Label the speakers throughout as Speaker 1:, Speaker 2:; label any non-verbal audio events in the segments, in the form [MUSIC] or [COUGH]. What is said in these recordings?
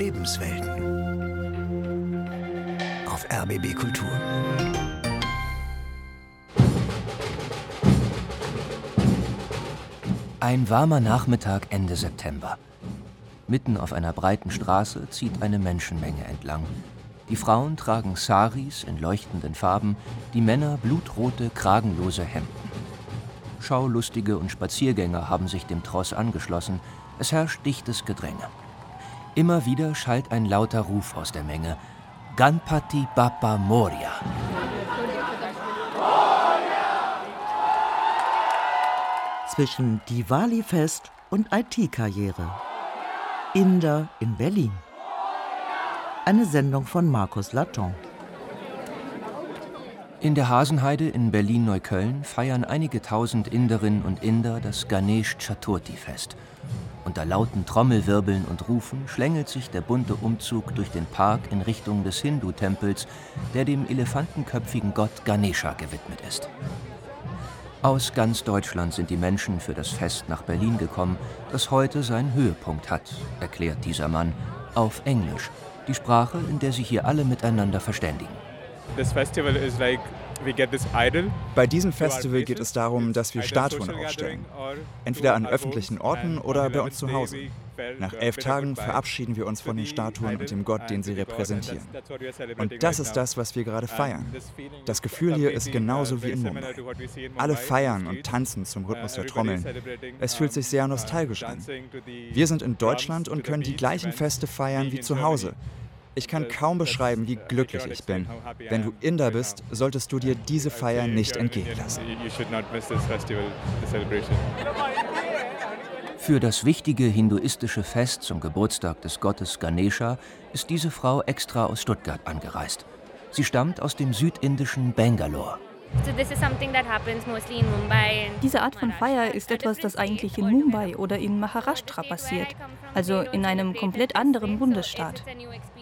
Speaker 1: Lebenswelten. Auf RBB Kultur.
Speaker 2: Ein warmer Nachmittag Ende September. Mitten auf einer breiten Straße zieht eine Menschenmenge entlang. Die Frauen tragen Saris in leuchtenden Farben, die Männer blutrote, kragenlose Hemden. Schaulustige und Spaziergänger haben sich dem Tross angeschlossen. Es herrscht dichtes Gedränge. Immer wieder schallt ein lauter Ruf aus der Menge. Ganpati Bappa Moria.
Speaker 3: Zwischen Diwali-Fest und IT-Karriere. Inder in Berlin. Eine Sendung von Markus Laton.
Speaker 2: In der Hasenheide in Berlin-Neukölln feiern einige tausend Inderinnen und Inder das Ganesh Chaturthi Fest. Unter lauten Trommelwirbeln und Rufen schlängelt sich der bunte Umzug durch den Park in Richtung des Hindu-Tempels, der dem elefantenköpfigen Gott Ganesha gewidmet ist. Aus ganz Deutschland sind die Menschen für das Fest nach Berlin gekommen, das heute seinen Höhepunkt hat, erklärt dieser Mann, auf Englisch, die Sprache, in der sich hier alle miteinander verständigen.
Speaker 4: This festival is like
Speaker 5: Bei diesem Festival geht es darum, dass wir Statuen aufstellen. Entweder an öffentlichen Orten oder bei uns zu Hause. Nach elf Tagen verabschieden wir uns von den Statuen und dem Gott, den sie repräsentieren. Und das ist das, was wir gerade feiern. Das Gefühl hier ist genauso wie in Mumbai. Alle feiern und tanzen zum Rhythmus der Trommeln. Es fühlt sich sehr nostalgisch an. Wir sind in Deutschland und können die gleichen Feste feiern wie zu Hause. Ich kann kaum beschreiben, wie glücklich ich bin. Wenn du Inder bist, solltest du dir diese Feier nicht entgehen lassen.
Speaker 2: Für das wichtige hinduistische Fest zum Geburtstag des Gottes Ganesha ist diese Frau extra aus Stuttgart angereist. Sie stammt aus dem südindischen Bangalore.
Speaker 6: Diese Art von Feier ist etwas, das eigentlich in Mumbai oder in Maharashtra passiert, also in einem komplett anderen Bundesstaat.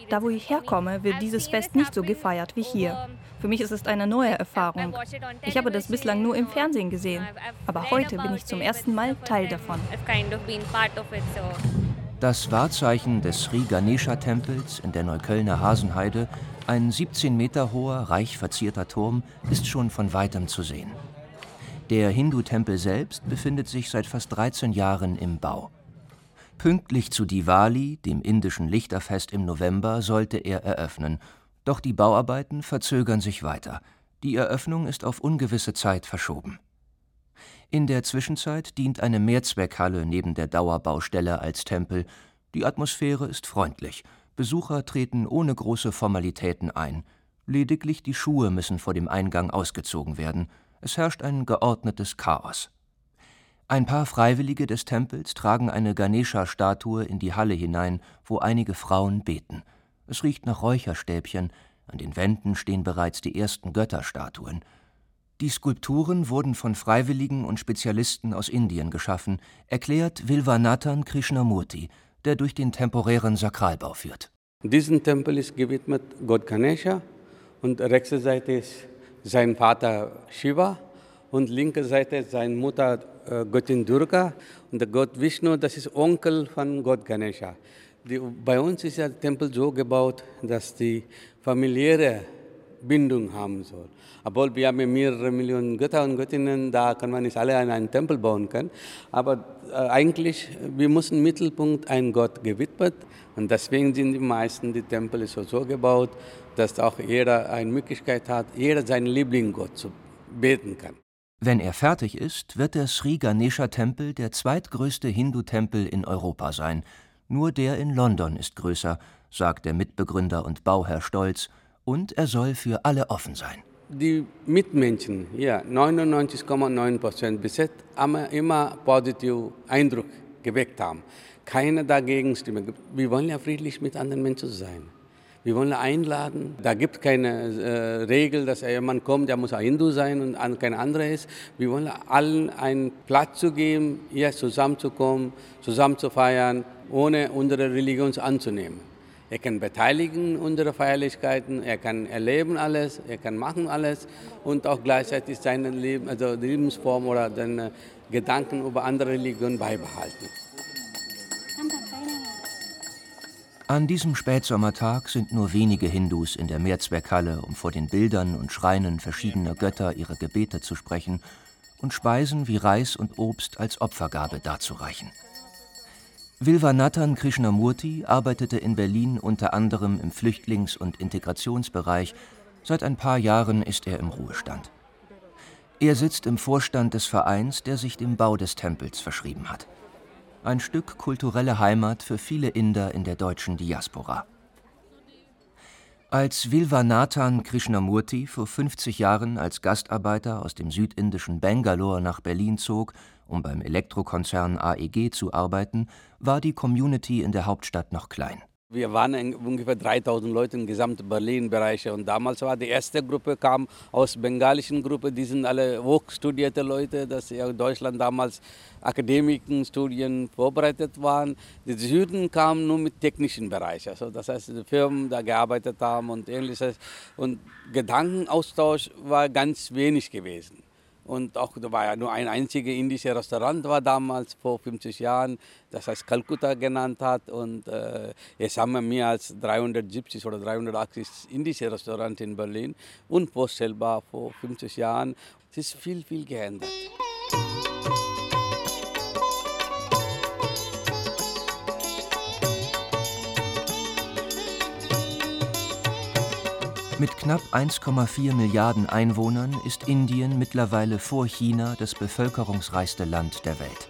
Speaker 6: Da, wo ich herkomme, wird dieses Fest nicht so gefeiert wie hier. Für mich ist es eine neue Erfahrung. Ich habe das bislang nur im Fernsehen gesehen, aber heute bin ich zum ersten Mal Teil davon.
Speaker 2: Das Wahrzeichen des Sri Ganesha-Tempels in der Neuköllner Hasenheide, ein 17 Meter hoher, reich verzierter Turm, ist schon von weitem zu sehen. Der Hindu-Tempel selbst befindet sich seit fast 13 Jahren im Bau. Pünktlich zu Diwali, dem indischen Lichterfest im November, sollte er eröffnen. Doch die Bauarbeiten verzögern sich weiter. Die Eröffnung ist auf ungewisse Zeit verschoben. In der Zwischenzeit dient eine Mehrzweckhalle neben der Dauerbaustelle als Tempel. Die Atmosphäre ist freundlich. Besucher treten ohne große Formalitäten ein. Lediglich die Schuhe müssen vor dem Eingang ausgezogen werden. Es herrscht ein geordnetes Chaos. Ein paar Freiwillige des Tempels tragen eine Ganesha-Statue in die Halle hinein, wo einige Frauen beten. Es riecht nach Räucherstäbchen, an den Wänden stehen bereits die ersten Götterstatuen. Die Skulpturen wurden von Freiwilligen und Spezialisten aus Indien geschaffen, erklärt Vilvanathan Krishnamurti, der durch den temporären Sakralbau führt.
Speaker 7: Diesen Tempel ist gewidmet Gott Ganesha und rechte Seite ist sein Vater Shiva und linke Seite seine Mutter äh, Göttin Durga und der Gott Vishnu, das ist Onkel von Gott Ganesha. Die, bei uns ist der Tempel so gebaut, dass die familiäre Bindung haben soll. Obwohl wir haben mehrere Millionen Götter und Göttinnen, da kann man nicht alle an einen Tempel bauen können. Aber äh, eigentlich, wir müssen Mittelpunkt einen Gott gewidmet. Und deswegen sind die meisten die Tempel so, so gebaut, dass auch jeder eine Möglichkeit hat, jeder seinen Lieblingsgott zu beten kann.
Speaker 2: Wenn er fertig ist, wird der Sri Ganesha Tempel der zweitgrößte Hindu-Tempel in Europa sein. Nur der in London ist größer, sagt der Mitbegründer und Bauherr Stolz, und er soll für alle offen sein.
Speaker 7: Die Mitmenschen, ja, 99,9 Prozent bis jetzt haben immer positiven Eindruck geweckt haben. Keiner dagegen stimmt. Wir wollen ja friedlich mit anderen Menschen sein. Wir wollen einladen. Da gibt es keine äh, Regel, dass jemand kommt, der muss ein Hindu sein und kein anderer ist. Wir wollen allen einen Platz zu geben, hier zusammenzukommen, zusammen zu feiern, ohne unsere Religion anzunehmen. Er kann beteiligen unsere Feierlichkeiten, er kann erleben alles, er kann machen alles und auch gleichzeitig seine Leben, also Lebensform oder seine Gedanken über andere Religionen beibehalten.
Speaker 2: An diesem Spätsommertag sind nur wenige Hindus in der Mehrzweckhalle, um vor den Bildern und Schreinen verschiedener Götter ihre Gebete zu sprechen und Speisen wie Reis und Obst als Opfergabe darzureichen. Vilvanathan Krishnamurti arbeitete in Berlin unter anderem im Flüchtlings- und Integrationsbereich. Seit ein paar Jahren ist er im Ruhestand. Er sitzt im Vorstand des Vereins, der sich dem Bau des Tempels verschrieben hat ein Stück kulturelle Heimat für viele Inder in der deutschen Diaspora. Als Vilvanathan Krishnamurti vor 50 Jahren als Gastarbeiter aus dem südindischen Bangalore nach Berlin zog, um beim Elektrokonzern AEG zu arbeiten, war die Community in der Hauptstadt noch klein.
Speaker 7: Wir waren ungefähr 3000 Leute im gesamten Berlin-Bereich und damals war die erste Gruppe kam aus bengalischen Gruppe, die sind alle hochstudierte Leute, dass ja Deutschland damals Akademiken, Studien vorbereitet waren. Die Süden kamen nur mit technischen Bereich, also das heißt die Firmen da gearbeitet haben und ähnliches und Gedankenaustausch war ganz wenig gewesen. Und auch da war ja nur ein einziges indisches Restaurant war damals vor 50 Jahren, das heißt Kalkutta genannt hat. Und äh, jetzt haben wir mehr als 370 oder 380 indische Restaurants in Berlin, unvorstellbar vor 50 Jahren. Es ist viel, viel geändert.
Speaker 2: Mit knapp 1,4 Milliarden Einwohnern ist Indien mittlerweile vor China das bevölkerungsreichste Land der Welt.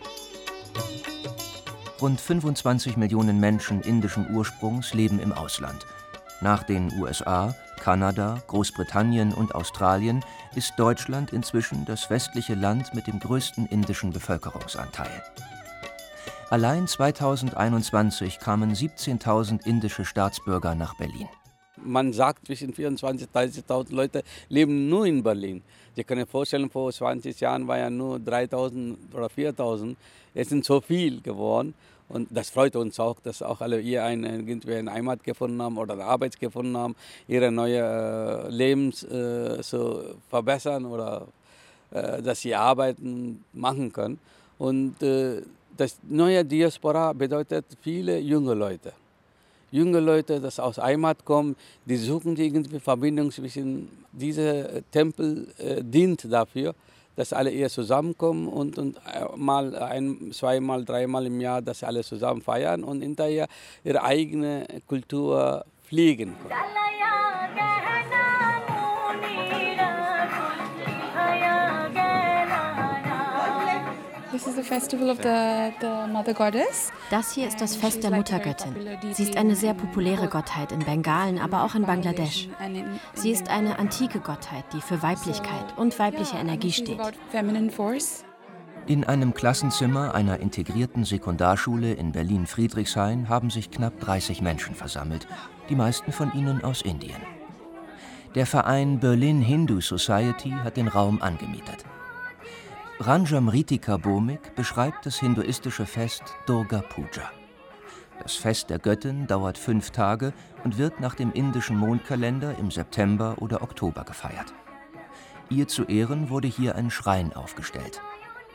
Speaker 2: Rund 25 Millionen Menschen indischen Ursprungs leben im Ausland. Nach den USA, Kanada, Großbritannien und Australien ist Deutschland inzwischen das westliche Land mit dem größten indischen Bevölkerungsanteil. Allein 2021 kamen 17.000 indische Staatsbürger nach Berlin.
Speaker 7: Man sagt, zwischen 24.000 und 30.000 Leute leben nur in Berlin. Sie können sich vorstellen, vor 20 Jahren waren ja nur 3.000 oder 4.000. Es sind so viel geworden. Und das freut uns auch, dass auch alle hier eine, irgendwie eine Heimat gefunden haben oder eine Arbeit gefunden haben, ihre neue äh, Lebens äh, so verbessern oder äh, dass sie arbeiten machen können. Und äh, das neue Diaspora bedeutet viele junge Leute junge Leute, die aus Heimat kommen, die suchen irgendwie Verbindung zwischen dieser Tempel äh, dient dafür, dass alle hier zusammenkommen und, und äh, mal ein, zweimal, dreimal im Jahr, dass alle zusammen feiern und hinterher ihre eigene Kultur pflegen können.
Speaker 8: Das hier ist das Fest der Muttergöttin. Sie ist eine sehr populäre Gottheit in Bengalen, aber auch in Bangladesch. Sie ist eine antike Gottheit, die für Weiblichkeit und weibliche Energie steht.
Speaker 2: In einem Klassenzimmer einer integrierten Sekundarschule in Berlin-Friedrichshain haben sich knapp 30 Menschen versammelt, die meisten von ihnen aus Indien. Der Verein Berlin Hindu Society hat den Raum angemietet. Ranjamritika Bomik beschreibt das hinduistische Fest Durga Puja. Das Fest der Göttin dauert fünf Tage und wird nach dem indischen Mondkalender im September oder Oktober gefeiert. Ihr zu Ehren wurde hier ein Schrein aufgestellt.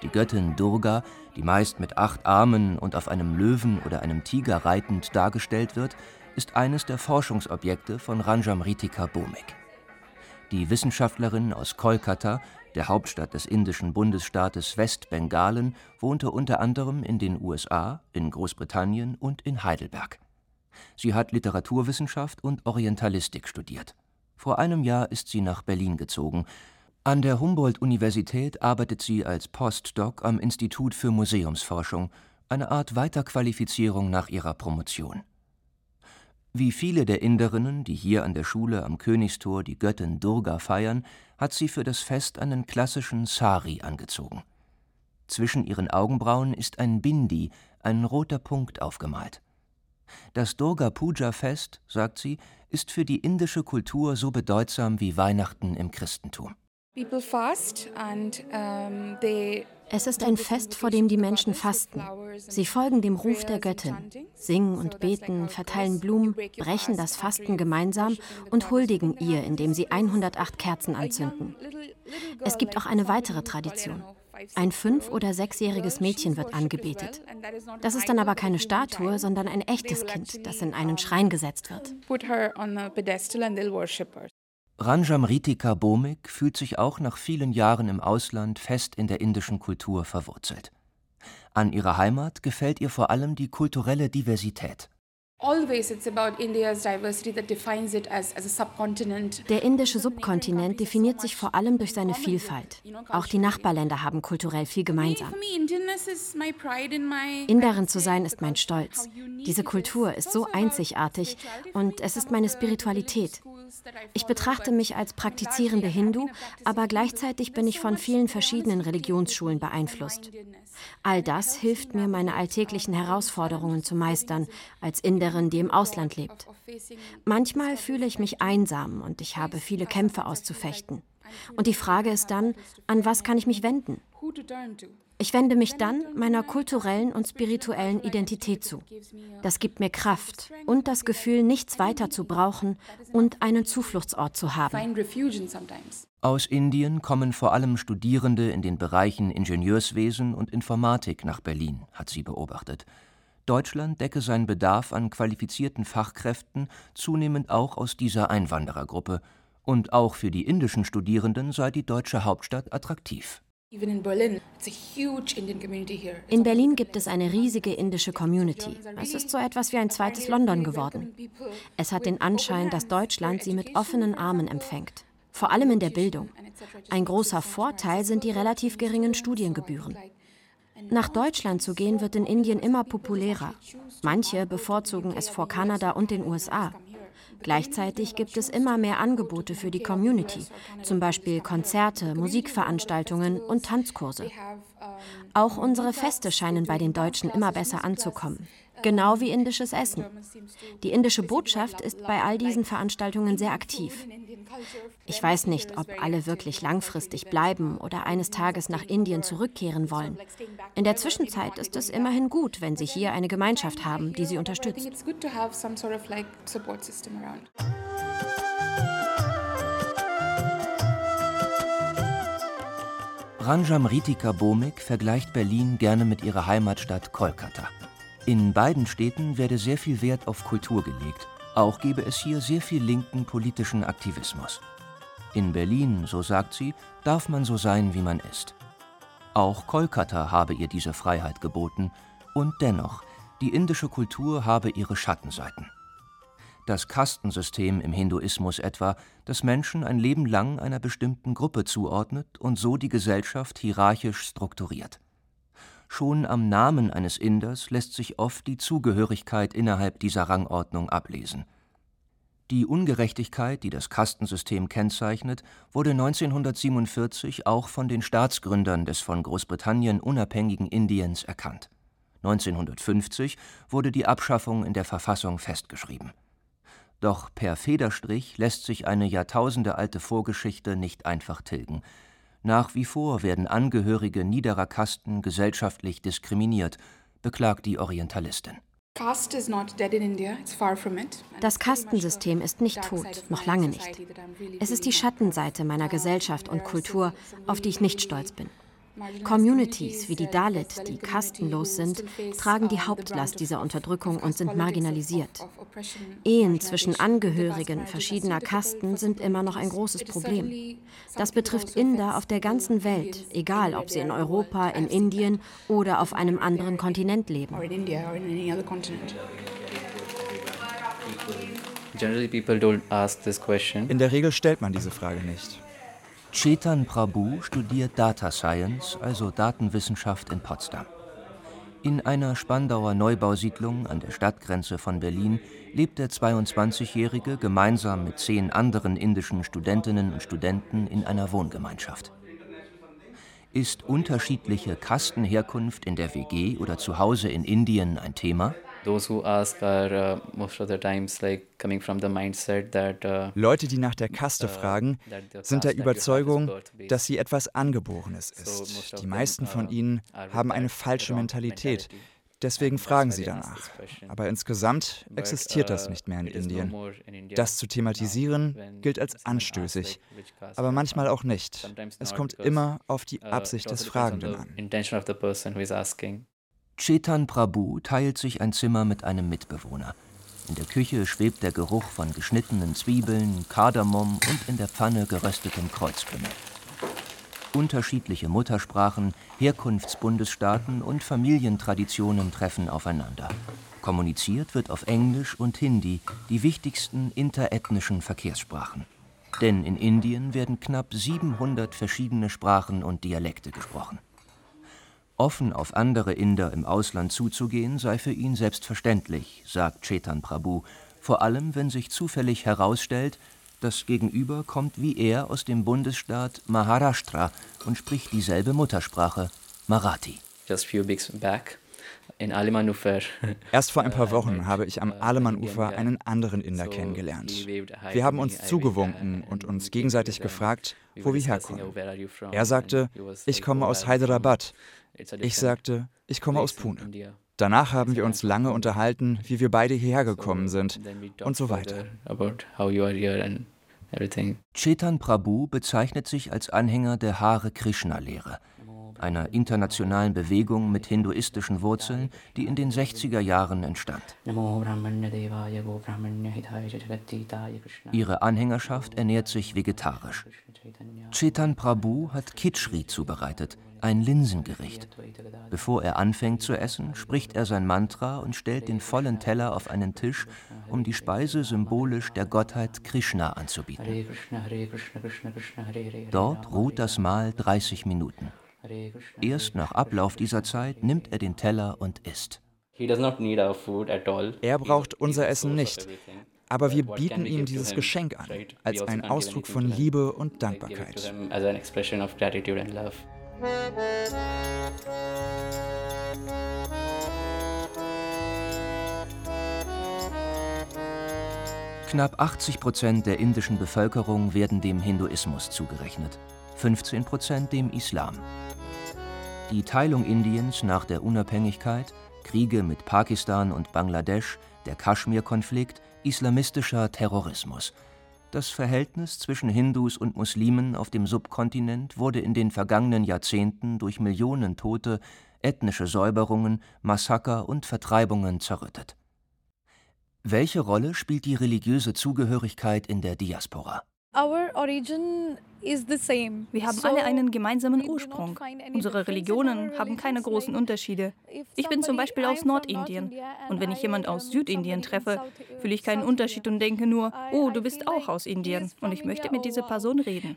Speaker 2: Die Göttin Durga, die meist mit acht Armen und auf einem Löwen oder einem Tiger reitend dargestellt wird, ist eines der Forschungsobjekte von Ranjamritika Bomik. Die Wissenschaftlerin aus Kolkata der Hauptstadt des indischen Bundesstaates Westbengalen, wohnte unter anderem in den USA, in Großbritannien und in Heidelberg. Sie hat Literaturwissenschaft und Orientalistik studiert. Vor einem Jahr ist sie nach Berlin gezogen. An der Humboldt-Universität arbeitet sie als Postdoc am Institut für Museumsforschung, eine Art Weiterqualifizierung nach ihrer Promotion. Wie viele der Inderinnen, die hier an der Schule am Königstor die Göttin Durga feiern, hat sie für das Fest einen klassischen Sari angezogen. Zwischen ihren Augenbrauen ist ein Bindi, ein roter Punkt aufgemalt. Das Durga Puja Fest, sagt sie, ist für die indische Kultur so bedeutsam wie Weihnachten im Christentum.
Speaker 8: Es ist ein Fest, vor dem die Menschen fasten. Sie folgen dem Ruf der Göttin, singen und beten, verteilen Blumen, brechen das Fasten gemeinsam und huldigen ihr, indem sie 108 Kerzen anzünden. Es gibt auch eine weitere Tradition. Ein fünf- oder sechsjähriges Mädchen wird angebetet. Das ist dann aber keine Statue, sondern ein echtes Kind, das in einen Schrein gesetzt wird.
Speaker 2: Ranjamritika Bomik fühlt sich auch nach vielen Jahren im Ausland fest in der indischen Kultur verwurzelt. An ihrer Heimat gefällt ihr vor allem die kulturelle Diversität.
Speaker 8: Der indische Subkontinent definiert sich vor allem durch seine Vielfalt. Auch die Nachbarländer haben kulturell viel gemeinsam. Inderin zu sein ist mein Stolz. Diese Kultur ist so einzigartig und es ist meine Spiritualität. Ich betrachte mich als praktizierende Hindu, aber gleichzeitig bin ich von vielen verschiedenen Religionsschulen beeinflusst. All das hilft mir, meine alltäglichen Herausforderungen zu meistern, als Inderin, die im Ausland lebt. Manchmal fühle ich mich einsam und ich habe viele Kämpfe auszufechten. Und die Frage ist dann, an was kann ich mich wenden? Ich wende mich dann meiner kulturellen und spirituellen Identität zu. Das gibt mir Kraft und das Gefühl, nichts weiter zu brauchen und einen Zufluchtsort zu haben.
Speaker 2: Aus Indien kommen vor allem Studierende in den Bereichen Ingenieurswesen und Informatik nach Berlin, hat sie beobachtet. Deutschland decke seinen Bedarf an qualifizierten Fachkräften zunehmend auch aus dieser Einwanderergruppe, und auch für die indischen Studierenden sei die deutsche Hauptstadt attraktiv.
Speaker 8: In Berlin gibt es eine riesige indische Community. Es ist so etwas wie ein zweites London geworden. Es hat den Anschein, dass Deutschland sie mit offenen Armen empfängt. Vor allem in der Bildung. Ein großer Vorteil sind die relativ geringen Studiengebühren. Nach Deutschland zu gehen wird in Indien immer populärer. Manche bevorzugen es vor Kanada und den USA. Gleichzeitig gibt es immer mehr Angebote für die Community, zum Beispiel Konzerte, Musikveranstaltungen und Tanzkurse. Auch unsere Feste scheinen bei den Deutschen immer besser anzukommen genau wie indisches Essen. Die indische Botschaft ist bei all diesen Veranstaltungen sehr aktiv. Ich weiß nicht, ob alle wirklich langfristig bleiben oder eines Tages nach Indien zurückkehren wollen. In der Zwischenzeit ist es immerhin gut, wenn sie hier eine Gemeinschaft haben, die sie unterstützt.
Speaker 2: Ranjam Ritika Bomik vergleicht Berlin gerne mit ihrer Heimatstadt Kolkata. In beiden Städten werde sehr viel Wert auf Kultur gelegt. Auch gebe es hier sehr viel linken politischen Aktivismus. In Berlin, so sagt sie, darf man so sein, wie man ist. Auch Kolkata habe ihr diese Freiheit geboten. Und dennoch, die indische Kultur habe ihre Schattenseiten. Das Kastensystem im Hinduismus etwa, das Menschen ein Leben lang einer bestimmten Gruppe zuordnet und so die Gesellschaft hierarchisch strukturiert. Schon am Namen eines Inders lässt sich oft die Zugehörigkeit innerhalb dieser Rangordnung ablesen. Die Ungerechtigkeit, die das Kastensystem kennzeichnet, wurde 1947 auch von den Staatsgründern des von Großbritannien unabhängigen Indiens erkannt. 1950 wurde die Abschaffung in der Verfassung festgeschrieben. Doch per Federstrich lässt sich eine jahrtausendealte Vorgeschichte nicht einfach tilgen. Nach wie vor werden Angehörige niederer Kasten gesellschaftlich diskriminiert, beklagt die Orientalistin.
Speaker 8: Das Kastensystem ist nicht tot, noch lange nicht. Es ist die Schattenseite meiner Gesellschaft und Kultur, auf die ich nicht stolz bin. Communities wie die Dalit, die kastenlos sind, tragen die Hauptlast dieser Unterdrückung und sind marginalisiert. Ehen zwischen Angehörigen verschiedener Kasten sind immer noch ein großes Problem. Das betrifft Inder auf der ganzen Welt, egal ob sie in Europa, in Indien oder auf einem anderen Kontinent leben.
Speaker 5: In der Regel stellt man diese Frage nicht.
Speaker 2: Chetan Prabhu studiert Data Science, also Datenwissenschaft in Potsdam. In einer Spandauer Neubausiedlung an der Stadtgrenze von Berlin lebt der 22-Jährige gemeinsam mit zehn anderen indischen Studentinnen und Studenten in einer Wohngemeinschaft. Ist unterschiedliche Kastenherkunft in der WG oder zu Hause in Indien ein Thema?
Speaker 5: Uh, Leute, die nach der Kaste uh, fragen, sind der Überzeugung, dass sie etwas Angeborenes ist. Die meisten von ihnen haben eine falsche Mentalität, Deswegen fragen sie danach. Aber insgesamt existiert das nicht mehr in Indien. Das zu thematisieren gilt als anstößig, aber manchmal auch nicht. Es kommt immer auf die Absicht des Fragenden an.
Speaker 2: Chetan Prabhu teilt sich ein Zimmer mit einem Mitbewohner. In der Küche schwebt der Geruch von geschnittenen Zwiebeln, Kardamom und in der Pfanne geröstetem Kreuzkümmel. Unterschiedliche Muttersprachen, Herkunftsbundesstaaten und Familientraditionen treffen aufeinander. Kommuniziert wird auf Englisch und Hindi, die wichtigsten interethnischen Verkehrssprachen. Denn in Indien werden knapp 700 verschiedene Sprachen und Dialekte gesprochen. Offen auf andere Inder im Ausland zuzugehen, sei für ihn selbstverständlich, sagt Chetan Prabhu, vor allem wenn sich zufällig herausstellt, das Gegenüber kommt wie er aus dem Bundesstaat Maharashtra und spricht dieselbe Muttersprache, Marathi.
Speaker 9: Just few weeks back,
Speaker 5: Erst vor ein paar Wochen habe ich am Aleman-Ufer einen anderen Inder kennengelernt. Wir haben uns zugewunken und uns gegenseitig gefragt, wo wir herkommen. Er sagte, ich komme aus Hyderabad. Ich sagte, ich komme aus Pune. Danach haben wir uns lange unterhalten, wie wir beide hierher gekommen sind und so weiter.
Speaker 2: Chetan Prabhu bezeichnet sich als Anhänger der Hare Krishna-Lehre, einer internationalen Bewegung mit hinduistischen Wurzeln, die in den 60er Jahren entstand. Ihre Anhängerschaft ernährt sich vegetarisch. Chetan Prabhu hat Kitschri zubereitet, ein Linsengericht. Bevor er anfängt zu essen, spricht er sein Mantra und stellt den vollen Teller auf einen Tisch, um die Speise symbolisch der Gottheit Krishna anzubieten. Dort ruht das Mahl 30 Minuten. Erst nach Ablauf dieser Zeit nimmt er den Teller und isst.
Speaker 5: Er braucht unser Essen nicht, aber wir bieten ihm dieses Geschenk an, als ein Ausdruck von Liebe und Dankbarkeit.
Speaker 2: Knapp 80 Prozent der indischen Bevölkerung werden dem Hinduismus zugerechnet, 15 Prozent dem Islam. Die Teilung Indiens nach der Unabhängigkeit, Kriege mit Pakistan und Bangladesch, der Kaschmir-Konflikt, islamistischer Terrorismus – das Verhältnis zwischen Hindus und Muslimen auf dem Subkontinent wurde in den vergangenen Jahrzehnten durch Millionen Tote, ethnische Säuberungen, Massaker und Vertreibungen zerrüttet. Welche Rolle spielt die religiöse Zugehörigkeit in der Diaspora
Speaker 6: wir haben alle einen gemeinsamen Ursprung. Unsere Religionen haben keine großen Unterschiede. Ich bin zum Beispiel aus Nordindien. Und wenn ich jemand aus Südindien treffe, fühle ich keinen Unterschied und denke nur, oh, du bist auch aus Indien und ich möchte mit dieser Person reden.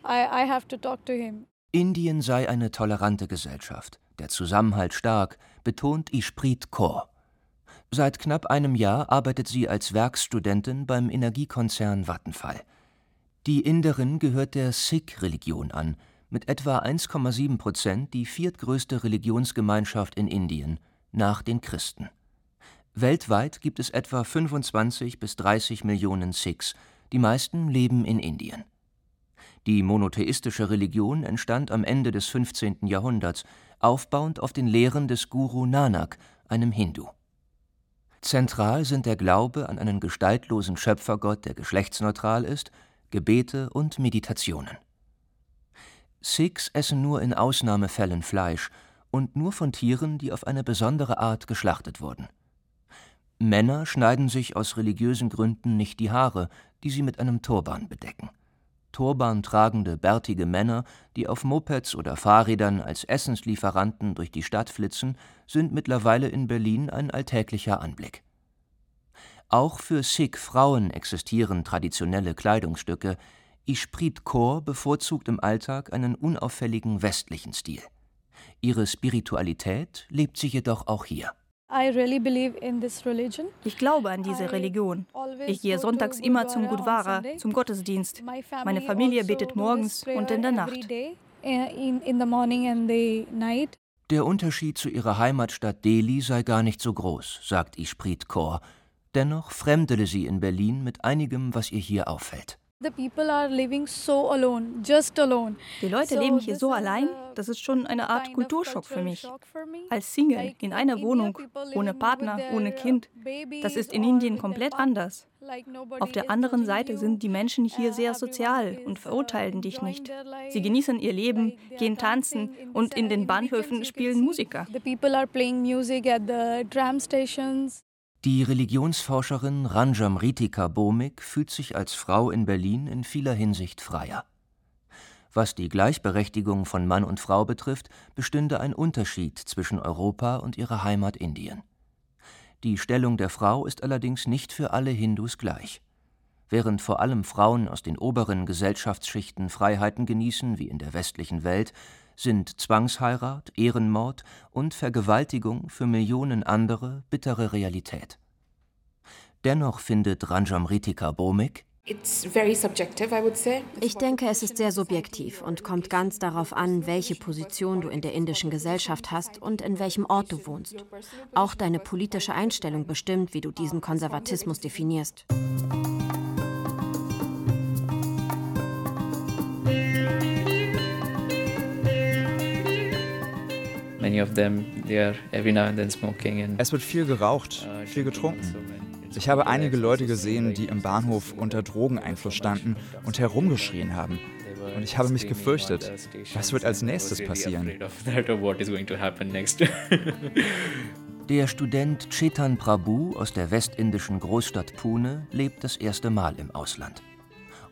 Speaker 2: Indien sei eine tolerante Gesellschaft, der Zusammenhalt stark, betont Ishpreet Kaur. Seit knapp einem Jahr arbeitet sie als Werkstudentin beim Energiekonzern Vattenfall. Die Inderin gehört der Sikh-Religion an, mit etwa 1,7 Prozent die viertgrößte Religionsgemeinschaft in Indien, nach den Christen. Weltweit gibt es etwa 25 bis 30 Millionen Sikhs, die meisten leben in Indien. Die monotheistische Religion entstand am Ende des 15. Jahrhunderts, aufbauend auf den Lehren des Guru Nanak, einem Hindu. Zentral sind der Glaube an einen gestaltlosen Schöpfergott, der geschlechtsneutral ist, Gebete und Meditationen. Sikhs essen nur in Ausnahmefällen Fleisch und nur von Tieren, die auf eine besondere Art geschlachtet wurden. Männer schneiden sich aus religiösen Gründen nicht die Haare, die sie mit einem Turban bedecken. Turban tragende, bärtige Männer, die auf Mopeds oder Fahrrädern als Essenslieferanten durch die Stadt flitzen, sind mittlerweile in Berlin ein alltäglicher Anblick. Auch für Sikh-Frauen existieren traditionelle Kleidungsstücke. Ishpreet Kaur bevorzugt im Alltag einen unauffälligen westlichen Stil. Ihre Spiritualität lebt sie jedoch auch hier.
Speaker 6: Ich glaube an diese Religion. Ich gehe sonntags immer zum Gurdwara, zum Gottesdienst. Meine Familie betet morgens und in der Nacht.
Speaker 2: Der Unterschied zu ihrer Heimatstadt Delhi sei gar nicht so groß, sagt Ishpreet Kaur Dennoch fremdele sie in Berlin mit einigem, was ihr hier auffällt
Speaker 6: Die Leute leben hier so allein, das ist schon eine Art Kulturschock für mich. Als Single in einer Wohnung, ohne Partner, ohne Kind, das ist in Indien komplett anders. Auf der anderen Seite sind die Menschen hier sehr sozial und verurteilen dich nicht. Sie genießen ihr Leben, gehen tanzen und in den Bahnhöfen spielen Musiker.
Speaker 2: Die Religionsforscherin Ranjam Ritika Bomik fühlt sich als Frau in Berlin in vieler Hinsicht freier. Was die Gleichberechtigung von Mann und Frau betrifft, bestünde ein Unterschied zwischen Europa und ihrer Heimat Indien. Die Stellung der Frau ist allerdings nicht für alle Hindus gleich. Während vor allem Frauen aus den oberen Gesellschaftsschichten Freiheiten genießen, wie in der westlichen Welt, sind Zwangsheirat, Ehrenmord und Vergewaltigung für Millionen andere bittere Realität. Dennoch findet Ranjamritika Bomik,
Speaker 8: ich denke, es ist sehr subjektiv und kommt ganz darauf an, welche Position du in der indischen Gesellschaft hast und in welchem Ort du wohnst. Auch deine politische Einstellung bestimmt, wie du diesen Konservatismus definierst.
Speaker 5: Es wird viel geraucht, uh, viel getrunken. Ich habe einige Leute gesehen, die im Bahnhof unter Drogeneinfluss standen und herumgeschrien haben. Und ich habe mich gefürchtet, was wird als nächstes passieren? [LAUGHS]
Speaker 2: Der Student Chetan Prabhu aus der westindischen Großstadt Pune lebt das erste Mal im Ausland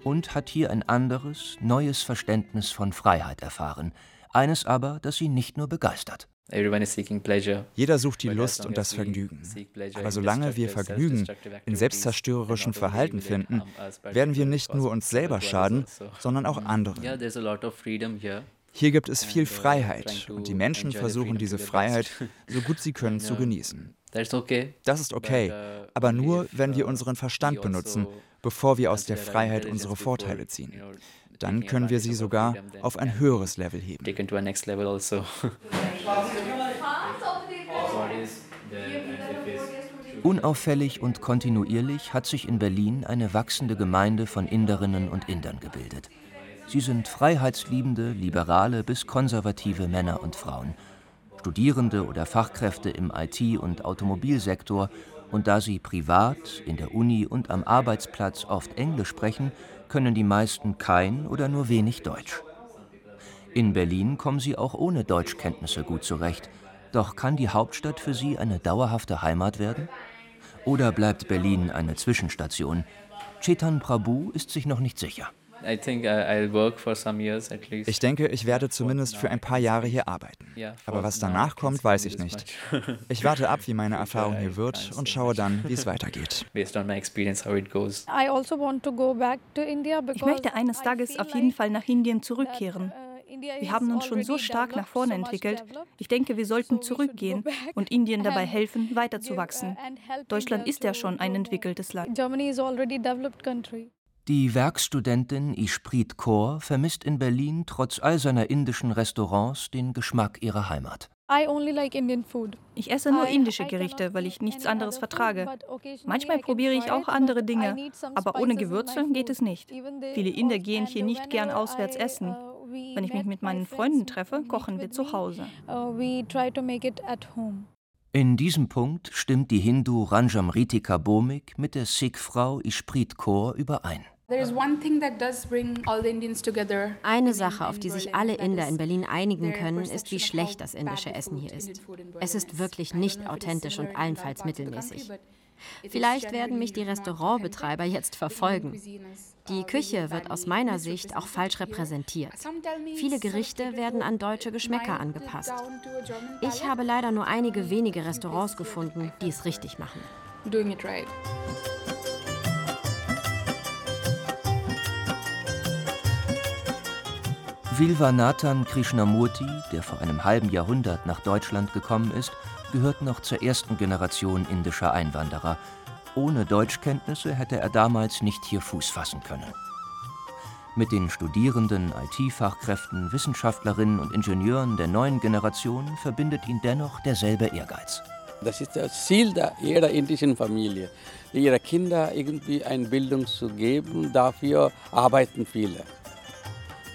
Speaker 2: und hat hier ein anderes, neues Verständnis von Freiheit erfahren, eines aber, das sie nicht nur begeistert.
Speaker 5: Jeder sucht die Lust und das Vergnügen. Aber solange wir Vergnügen in selbstzerstörerischem Verhalten finden, werden wir nicht nur uns selber schaden, sondern auch anderen. Hier gibt es viel Freiheit und die Menschen versuchen diese Freiheit so gut sie können [LAUGHS] zu genießen. Das ist okay, uh, aber nur, wenn wir unseren Verstand benutzen, bevor wir aus der Freiheit unsere Vorteile ziehen dann können wir sie sogar auf ein höheres Level heben. Also.
Speaker 2: Unauffällig und kontinuierlich hat sich in Berlin eine wachsende Gemeinde von Inderinnen und Indern gebildet. Sie sind freiheitsliebende, liberale bis konservative Männer und Frauen, Studierende oder Fachkräfte im IT- und Automobilsektor, und da sie privat, in der Uni und am Arbeitsplatz oft Englisch sprechen, können die meisten kein oder nur wenig Deutsch. In Berlin kommen sie auch ohne Deutschkenntnisse gut zurecht. Doch kann die Hauptstadt für sie eine dauerhafte Heimat werden? Oder bleibt Berlin eine Zwischenstation? Chetan Prabhu ist sich noch nicht sicher.
Speaker 5: Uh, ich denke, ich werde zumindest für ein paar Jahre hier arbeiten. Aber was danach kommt, weiß ich nicht. Ich warte ab, wie meine [LAUGHS] Erfahrung hier wird und schaue dann, wie es weitergeht. [LAUGHS]
Speaker 6: Also ich möchte eines Tages auf jeden Fall nach Indien zurückkehren. Uh, wir haben uns schon so stark nach vorne entwickelt. Ich denke, wir sollten zurückgehen und Indien dabei helfen, weiterzuwachsen. Deutschland ist ja schon ein entwickeltes Land.
Speaker 2: Die Werkstudentin Ishpreet Kaur vermisst in Berlin trotz all seiner indischen Restaurants den Geschmack ihrer Heimat.
Speaker 6: Ich esse nur indische Gerichte, weil ich nichts anderes vertrage. Manchmal probiere ich auch andere Dinge, aber ohne Gewürze geht es nicht. Viele Inder gehen hier nicht gern auswärts essen. Uh, Wenn ich mich mit meinen Freunden treffe, kochen wir zu Hause. Uh,
Speaker 2: in diesem Punkt stimmt die Hindu Ranjam Ritika Bomik mit der Sikh-Frau Ishpreet Kaur überein.
Speaker 8: Eine Sache, auf die sich alle Inder in Berlin einigen können, ist, wie schlecht das indische Essen hier ist. Es ist wirklich nicht authentisch und allenfalls mittelmäßig. Vielleicht werden mich die Restaurantbetreiber jetzt verfolgen. Die Küche wird aus meiner Sicht auch falsch repräsentiert. Viele Gerichte werden an deutsche Geschmäcker angepasst. Ich habe leider nur einige wenige Restaurants gefunden, die es richtig machen. Doing it right.
Speaker 2: Vilvanathan Krishnamurti, der vor einem halben Jahrhundert nach Deutschland gekommen ist, gehört noch zur ersten Generation indischer Einwanderer. Ohne Deutschkenntnisse hätte er damals nicht hier Fuß fassen können. Mit den Studierenden, IT-Fachkräften, Wissenschaftlerinnen und Ingenieuren der neuen Generation verbindet ihn dennoch derselbe Ehrgeiz.
Speaker 7: Das ist das Ziel der, jeder indischen Familie, ihre Kinder irgendwie eine Bildung zu geben. Dafür arbeiten viele.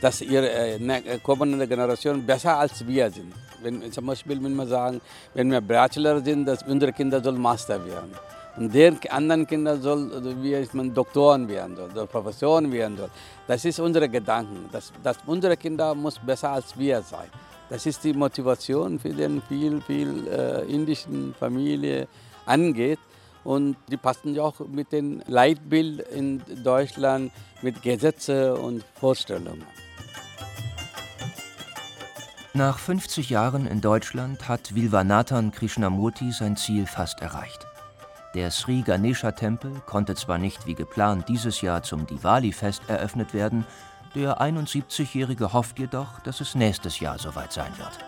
Speaker 7: Dass ihre äh, ne, kommende Generation besser als wir sind. Wenn, zum Beispiel, wenn wir sagen, wenn wir Bachelor sind, dass unsere Kinder sollen Master werden. Und der anderen Kinder soll, also wie man Doktoren werden soll, Professoren werden soll. Das ist unsere Gedanken. Dass, dass unsere Kinder muss besser als wir sein. Das ist die Motivation für den viel, viel äh, indischen Familie angeht. Und die passen ja auch mit dem Leitbild in Deutschland mit Gesetze und Vorstellungen.
Speaker 2: Nach 50 Jahren in Deutschland hat Vilvanathan Krishnamurti sein Ziel fast erreicht. Der Sri Ganesha Tempel konnte zwar nicht wie geplant dieses Jahr zum Diwali-Fest eröffnet werden, der 71-Jährige hofft jedoch, dass es nächstes Jahr soweit sein wird.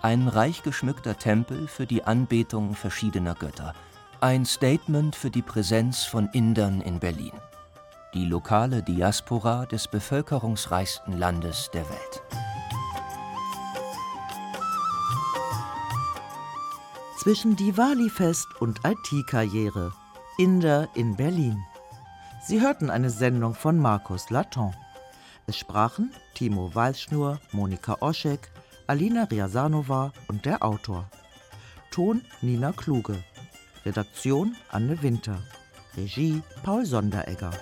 Speaker 2: Ein reich geschmückter Tempel für die Anbetung verschiedener Götter. Ein Statement für die Präsenz von Indern in Berlin. Die lokale Diaspora des bevölkerungsreichsten Landes der Welt.
Speaker 3: Zwischen Diwali-Fest und IT-Karriere. Inder in Berlin. Sie hörten eine Sendung von Markus Laton. Es sprachen Timo Walschnur, Monika Oschek, Alina Riasanova und der Autor. Ton Nina Kluge. Redaktion Anne Winter. Regie Paul Sonderegger.